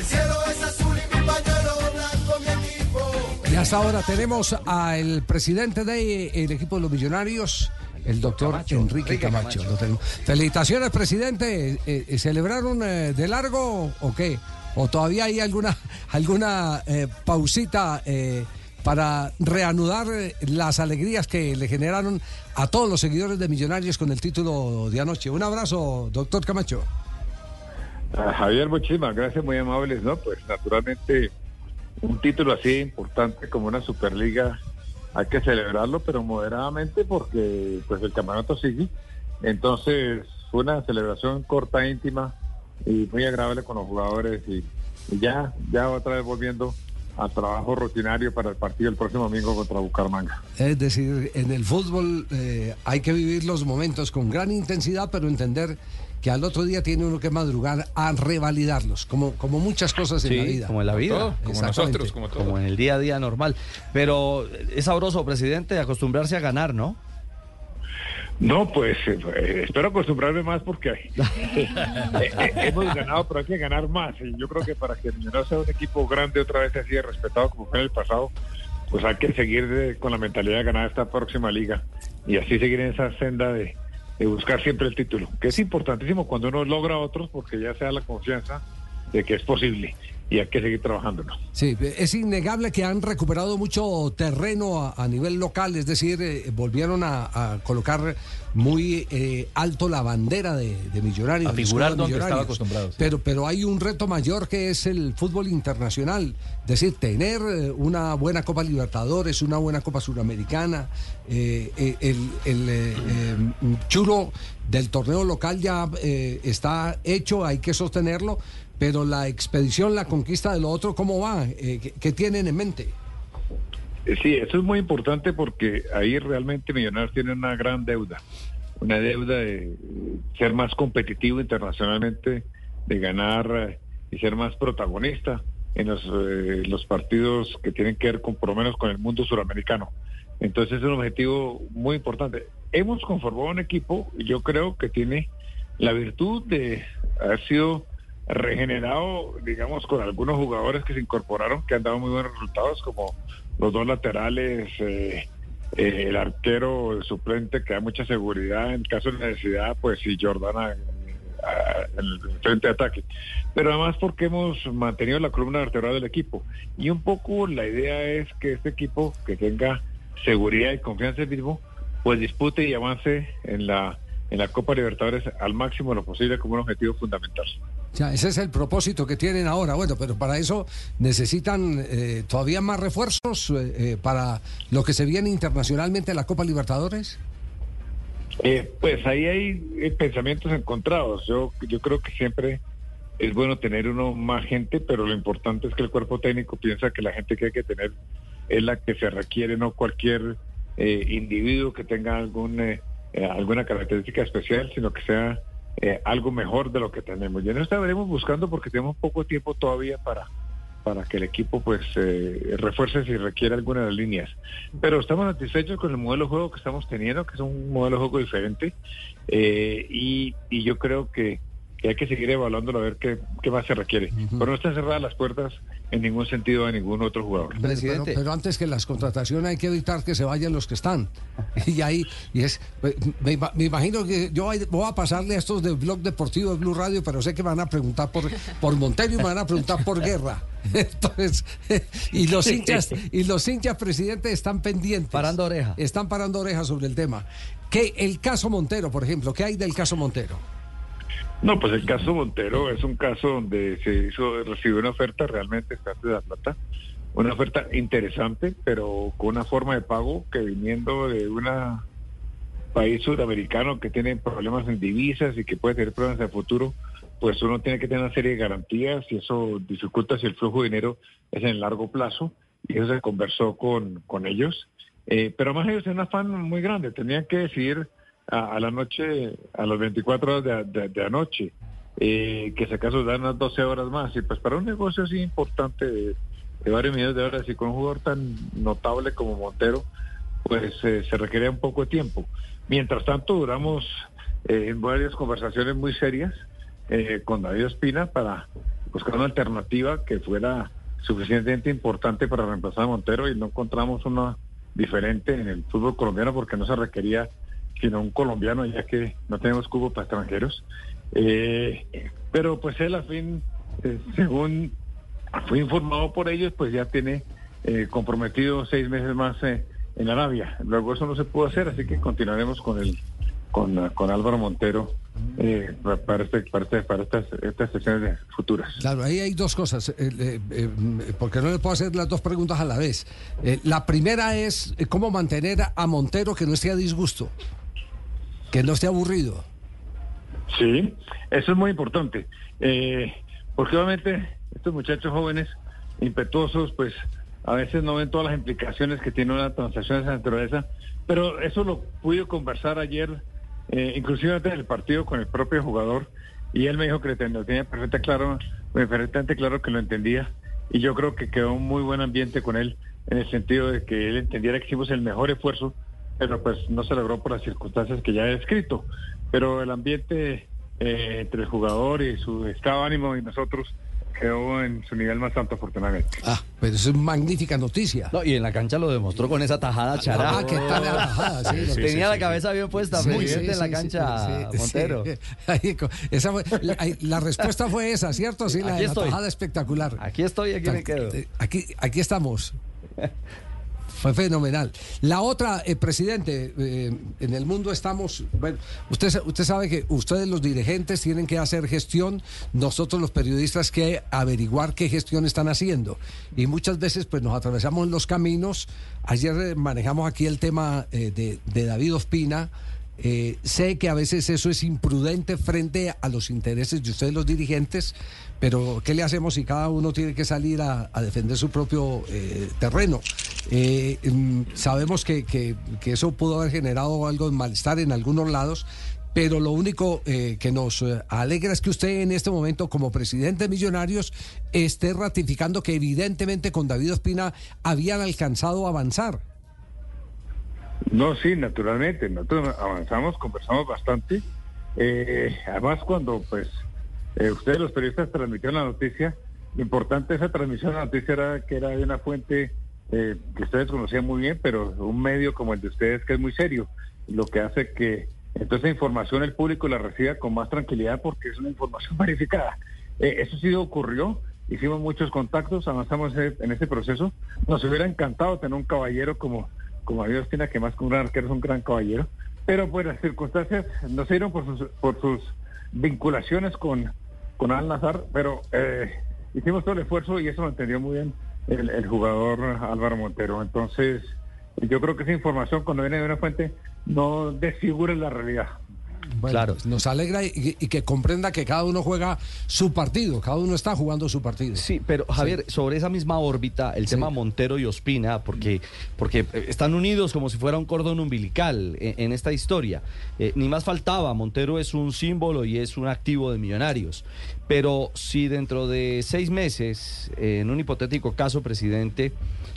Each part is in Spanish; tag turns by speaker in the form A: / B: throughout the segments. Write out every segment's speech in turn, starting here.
A: El cielo es azul y mi pañuelo blanco, mi equipo.
B: Y hasta ahora tenemos al presidente del equipo de los millonarios, el doctor Enrique Camacho. Felicitaciones, presidente. Eh, eh, ¿Celebraron eh, de largo o qué? ¿O todavía hay alguna, alguna eh, pausita eh, para reanudar eh, las alegrías que le generaron a todos los seguidores de Millonarios con el título de anoche? Un abrazo, doctor Camacho.
C: Javier, muchísimas gracias, muy amables, ¿no? Pues naturalmente un título así importante como una Superliga hay que celebrarlo, pero moderadamente porque pues el campeonato sigue. Entonces fue una celebración corta, íntima y muy agradable con los jugadores y, y ya, ya otra vez volviendo al trabajo rutinario para el partido el próximo domingo contra Bucaramanga.
B: Es decir, en el fútbol eh, hay que vivir los momentos con gran intensidad, pero entender que al otro día tiene uno que madrugar a revalidarlos, como, como muchas cosas en
D: Sí,
B: la vida.
D: como en la vida.
E: todo, como nosotros, como todo.
D: Como en el día a día normal. Pero es sabroso, presidente, acostumbrarse a ganar, ¿no?
C: No, pues eh, espero acostumbrarme más porque eh, eh, hemos ganado, pero hay que ganar más. Y yo creo que para que Millonarios sea un equipo grande otra vez así de respetado como fue en el pasado, pues hay que seguir de- con la mentalidad de ganar esta próxima liga y así seguir en esa senda de, de buscar siempre el título, que es importantísimo cuando uno logra otros porque ya se da la confianza de que es posible y hay que seguir trabajándolo.
B: Sí, es innegable que han recuperado mucho terreno a, a nivel local, es decir, eh, volvieron a, a colocar muy eh, alto la bandera de, de Millonarios.
E: A figurar donde estaba acostumbrado, sí.
B: Pero, pero hay un reto mayor que es el fútbol internacional, es decir, tener eh, una buena Copa Libertadores, una buena Copa Suramericana, eh, eh, el, el, eh, eh, chulo del torneo local ya eh, está hecho, hay que sostenerlo, pero la expedición, la conquista de lo otro, ¿cómo va? Eh, ¿qué, qué tienen en mente?
C: Eh, Sí, eso es muy importante porque ahí realmente Millonarios tiene una gran deuda, una deuda de ser más competitivo internacionalmente, de ganar y ser más protagonista en los, eh, los partidos que tienen que ver con, por lo menos con el mundo suramericano. Entonces es un objetivo muy importante. Hemos conformado un equipo, y yo creo que tiene la virtud de haber sido regenerado, digamos, con algunos jugadores que se incorporaron, que han dado muy buenos resultados, como los dos laterales, eh, eh, el arquero el suplente que da mucha seguridad en caso de necesidad, pues y Jordana eh, el frente de ataque. Pero además porque hemos mantenido la columna vertebral del equipo. Y un poco la idea es que este equipo que tenga seguridad y confianza en sí mismo, pues dispute y avance en la en la Copa Libertadores al máximo lo posible como un objetivo fundamental.
B: Sea, ese es el propósito que tienen ahora. Bueno, pero para eso necesitan eh, todavía más refuerzos eh, eh, para lo que se viene internacionalmente en la Copa Libertadores.
C: Eh, pues ahí hay eh, pensamientos encontrados. Yo, yo creo que siempre es bueno tener uno más gente, pero lo importante es que el cuerpo técnico piensa que la gente que hay que tener es la que se requiere, no cualquier eh, individuo que tenga algún, eh, eh, alguna característica especial, sino que sea eh, algo mejor de lo que tenemos. Y en eso estaremos buscando porque tenemos poco tiempo todavía para para que el equipo pues eh, refuerce si requiere alguna de las líneas. Pero estamos satisfechos con el modelo de juego que estamos teniendo, que es un modelo de juego diferente, eh, y yo creo que, que hay que seguir evaluándolo a ver qué, qué más se requiere. Pero no están cerradas las puertas en ningún sentido a ningún otro jugador.
B: Pero-
D: Presidente.
B: Pero, pero antes que las contrataciones hay que evitar que se vayan los que están. Y ahí, y es, me, ima- me imagino que yo voy a pasarle a estos del blog deportivo de Blue Radio, pero sé que me van a preguntar por, por Montero y me van a preguntar por guerra. Entonces, y los hinchas, y los hinchas presidente están pendientes.
D: Parando oreja.
B: Están parando orejas sobre el tema. Que el caso Montero, por ejemplo, ¿qué hay del caso Montero?
C: No, pues el caso Montero es un caso donde se hizo, recibió una oferta realmente de la Plata, una oferta interesante, pero con una forma de pago que viniendo de un país sudamericano que tiene problemas en divisas y que puede tener problemas en el futuro, pues uno tiene que tener una serie de garantías y eso dificulta si el flujo de dinero es en largo plazo y eso se conversó con, con ellos. Eh, pero más ellos tienen un afán muy grande, tenían que decidir a, la noche, a las 24 horas de, de- anoche, eh, que si acaso dan unas 12 horas más. Y pues para un negocio así importante de, varios millones de dólares y con un jugador tan notable como Montero, pues eh, se requería un poco de tiempo. Mientras tanto, duramos eh, en varias conversaciones muy serias con David Espina para buscar una alternativa que fuera suficientemente importante para reemplazar a Montero y no encontramos una diferente en el fútbol colombiano porque no se requería sino un colombiano ya que no tenemos cubo para extranjeros. Eh, pero pues él a fin, eh, según fui informado por ellos, pues ya tiene eh, comprometido seis meses más en Arabia. Luego eso no se pudo hacer, así que continuaremos con el con, con Álvaro Montero para, este, para, este- para estas, estas sesiones futuras.
B: Claro, ahí hay dos cosas, porque no le puedo hacer las dos preguntas a la vez. La primera es cómo mantener a Montero que no esté a disgusto, que no esté aburrido.
C: Sí, eso es muy importante, eh, porque obviamente estos muchachos jóvenes, impetuosos, pues a veces no ven todas las implicaciones que tiene una transacción de esa naturaleza, pero eso lo pude conversar ayer, eh, inclusive antes del partido con el propio jugador, y él me dijo que lo tenía, perfectamente claro, perfectamente claro que lo entendía, y yo creo que quedó un muy buen ambiente con él, en el sentido de que él entendiera que hicimos el mejor esfuerzo, pero pues no se logró por las circunstancias que ya he descrito. Pero el ambiente eh, entre el jugador y su estado de ánimo y nosotros quedó en su nivel más alto, afortunadamente.
B: Ah, pero es una magnífica noticia.
D: No, y en la cancha lo demostró con esa tajada chará.
B: Ah, ¿qué tal la tajada? Sí,
D: Tenía la cabeza bien puesta,
B: Sí,
D: presidente,
B: sí,
D: en la cancha, Montero.
B: Ahí, esa fue- la, respuesta fue esa, ¿cierto? Sí, la, de la
D: estoy.
B: tajada espectacular.
D: Aquí estoy, aquí me quedo.
B: Eh, Aquí, aquí estamos. Fue fenomenal. La otra, eh, presidente, eh, en el mundo estamos, bueno, usted, usted sabe que ustedes los dirigentes tienen que hacer gestión, nosotros los periodistas que averiguar qué gestión están haciendo. Y muchas veces pues nos atravesamos los caminos. Ayer eh, manejamos aquí el tema eh, de, David Ospina. Sé que a veces eso es imprudente frente a los intereses de ustedes los dirigentes, pero ¿qué le hacemos si cada uno tiene que salir a, defender su propio terreno? Eh, mm, sabemos que, que- eso pudo haber generado algo de malestar en algunos lados, pero lo único eh, que nos eh, alegra es que usted en este momento, como presidente de Millonarios, esté ratificando que evidentemente con David Ospina habían alcanzado avanzar.
C: No, sí, naturalmente. Nosotros avanzamos, conversamos bastante. Eh, además, cuando pues eh, ustedes los periodistas transmitieron la noticia, lo importante de esa transmisión de la noticia era que era de una fuente eh, que ustedes conocían muy bien, pero un medio como el de ustedes que es muy serio, lo que hace que entonces información el público la reciba con más tranquilidad porque es una información verificada. Eh, eso sí ocurrió, hicimos muchos contactos, avanzamos en ese proceso. Nos hubiera encantado tener un caballero como, como David Ospina, que más que un gran arquero es un gran caballero, pero pues las circunstancias no se dieron por sus, por sus vinculaciones con, con Al Nazar, pero eh, hicimos todo el esfuerzo y eso lo entendió muy bien el, el jugador Álvaro Montero. Entonces, yo creo que esa información cuando viene de una fuente no desfigura la realidad.
B: Bueno,
D: Claro.
B: Nos alegra y, y que comprenda que cada uno juega su partido, cada uno está jugando su partido.
D: Sí, pero Javier, sobre esa misma órbita, el
B: Sí.
D: tema Montero y Ospina, porque, porque están unidos como si fuera un cordón umbilical en, en esta historia. Eh, ni más faltaba, Montero es un símbolo y es un activo de millonarios. Pero si dentro de seis meses, eh, en un hipotético caso, presidente,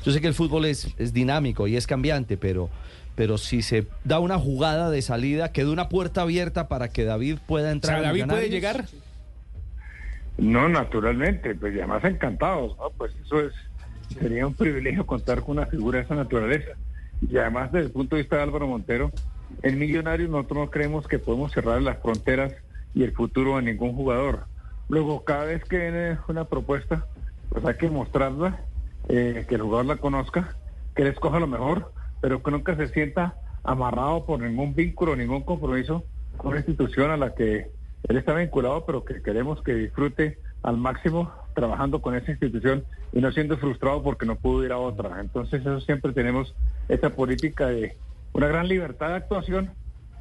D: yo sé que el fútbol es, es dinámico y es cambiante, pero, pero si se da una jugada de salida, queda una puerta abierta para que David pueda
E: O
D: entrar.
E: sea,
D: a
E: David puede llegar.
C: No, naturalmente, pues y además encantados, ¿no? Pues eso es, sería un privilegio contar con una figura de esa naturaleza. Y además desde el punto de vista de Álvaro Montero, en Millonarios nosotros no creemos que podemos cerrar las fronteras y el futuro a ningún jugador. Luego, cada vez que viene una propuesta, pues hay que mostrarla, eh, que el jugador la conozca, que él escoja lo mejor, pero que nunca se sienta amarrado por ningún vínculo, ningún compromiso con una institución a la que él está vinculado, pero que queremos que disfrute al máximo trabajando con esa institución y no siendo frustrado porque no pudo ir a otra. Entonces eso siempre tenemos esa política de una gran libertad de actuación,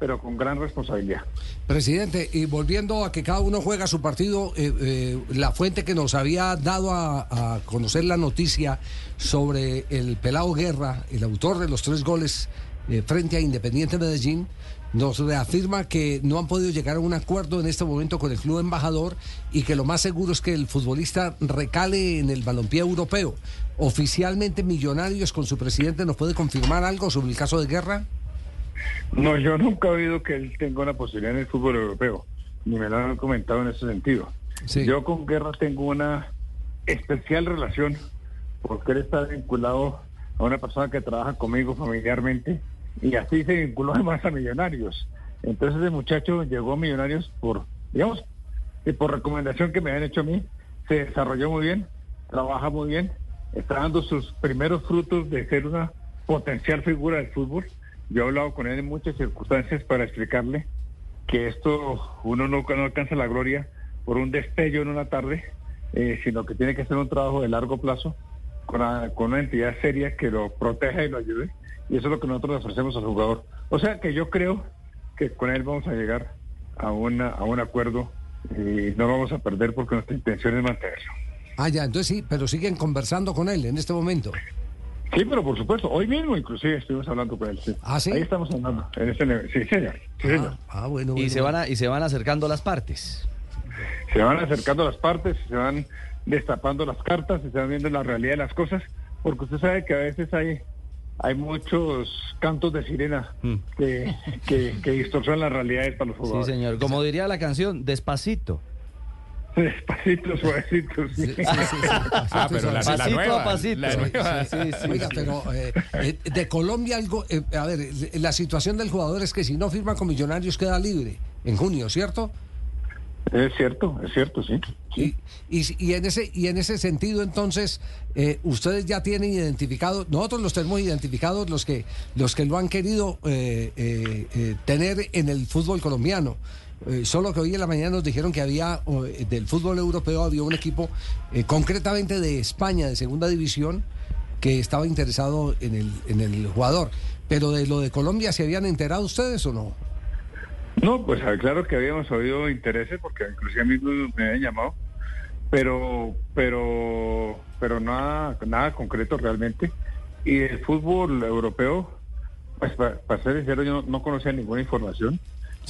C: pero con gran responsabilidad.
B: Presidente, y volviendo a que cada uno juega su partido, eh, eh, la fuente que nos había dado a, conocer la noticia sobre el Pelado Guerra, el autor de los tres goles eh, frente a Independiente Medellín, nos reafirma que no han podido llegar a un acuerdo en este momento con el club embajador y que lo más seguro es que el futbolista recale en el balompié europeo. Oficialmente Millonarios con su presidente nos puede confirmar algo sobre el caso de Guerra.
C: No, yo nunca he oído que él tenga una posibilidad en el fútbol europeo, ni me lo han comentado en ese sentido.
B: Sí.
C: Yo con Guerra tengo una especial relación porque él está vinculado a una persona que trabaja conmigo familiarmente y así se vinculó además a Millonarios. Entonces ese muchacho llegó a Millonarios por, digamos, y por recomendación que me habían hecho a mí, se desarrolló muy bien, trabaja muy bien, está dando sus primeros frutos de ser una potencial figura del fútbol. Yo he hablado con él en muchas circunstancias para explicarle que esto uno no, no alcanza la gloria por un destello en una tarde, eh, sino que tiene que ser un trabajo de largo plazo con una, con una entidad seria que lo proteja y lo ayude. Y eso es lo que nosotros ofrecemos al jugador. O sea que yo creo que con él vamos a llegar a, una, a un acuerdo y no vamos a perder porque nuestra intención es mantenerlo.
B: Ah, ya, entonces sí, pero siguen conversando con él en este momento.
C: Sí, pero por supuesto, hoy mismo inclusive estuvimos hablando con él. sí.
B: ¿Ah, sí?
C: Ahí estamos hablando. En este, sí, señor. Sí, señor.
B: Ah, ah, bueno,
D: Y se van a, y se van acercando las partes.
C: Se van acercando las partes, se van destapando las cartas, se van viendo la realidad de las cosas, porque usted sabe que a veces hay hay muchos cantos de sirena
D: Mm.
C: que, que, que distorsionan las realidades para los
D: Sí,
C: jugadores.
D: señor. Como diría la canción, despacito.
C: Despacito, suavecito, sí.
B: Sí, sí, sí, sí.
E: Ah, pero la, la
D: Pasito a
E: nueva.
D: pasito.
E: La nueva.
D: Sí, sí, sí.
B: Oiga, pero eh, de Colombia algo, eh, a ver, la situación del jugador es que si no firma con Millonarios queda libre en junio, ¿cierto?
C: Es cierto, es cierto, sí.
B: Y, y, y en ese y en ese sentido entonces eh, ustedes ya tienen identificado nosotros los tenemos identificados los que los que lo han querido eh, eh, eh, tener en el fútbol colombiano Eh, solo que hoy en la mañana nos dijeron que había eh, del fútbol europeo había un equipo eh, concretamente de España de segunda división que estaba interesado en el jugador pero de lo de Colombia se habían enterado ustedes o no
C: No, pues ah, claro que habíamos oído intereses porque inclusive a mí me habían llamado, pero pero pero nada nada concreto realmente. Y el fútbol europeo, pues pa- para, ser sincero, yo no conocía ninguna información.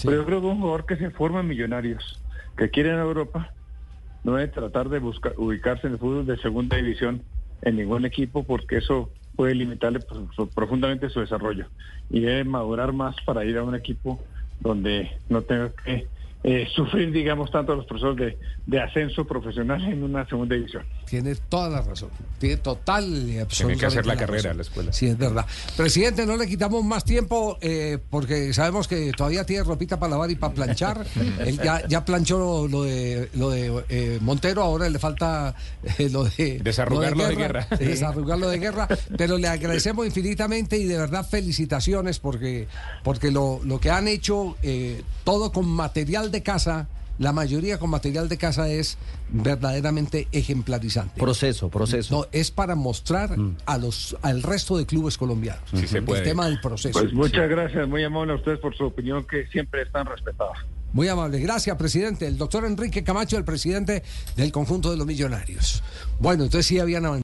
C: Pero yo creo que un jugador que se forma millonarios, que quiere en Europa, no debe tratar de buscar ubicarse en el fútbol de segunda división en ningún equipo porque eso puede limitarle pues, profundamente su desarrollo. Y debe madurar más para ir a un equipo donde no tenga que eh, sufrir, digamos, tanto los procesos de, de ascenso profesional en una segunda división.
B: Tiene toda la razón. Tiene total y absolutamente
E: Tiene que hacer la carrera a la escuela.
B: Sí, es verdad. Presidente, no le quitamos más tiempo eh, porque sabemos que todavía tiene ropita para lavar y para planchar. Él ya, ya planchó lo de lo de eh, Montero, ahora le falta eh, lo de
E: Desarrugarlo de guerra.
B: Sí, Desarrugarlo de guerra. Pero le agradecemos infinitamente y de verdad felicitaciones porque porque lo, lo que han hecho eh, todo con material de casa. La mayoría con material de casa es verdaderamente ejemplarizante.
D: Proceso, proceso.
B: No, es para mostrar a los al resto de clubes colombianos
E: Sí se puede.
B: el tema del proceso.
C: Pues muchas gracias, muy amable a ustedes por su opinión que siempre están respetadas.
B: Muy amable. Gracias, presidente. El doctor Enrique Camacho, el presidente del conjunto de los millonarios. Bueno, entonces sí habían avanzado.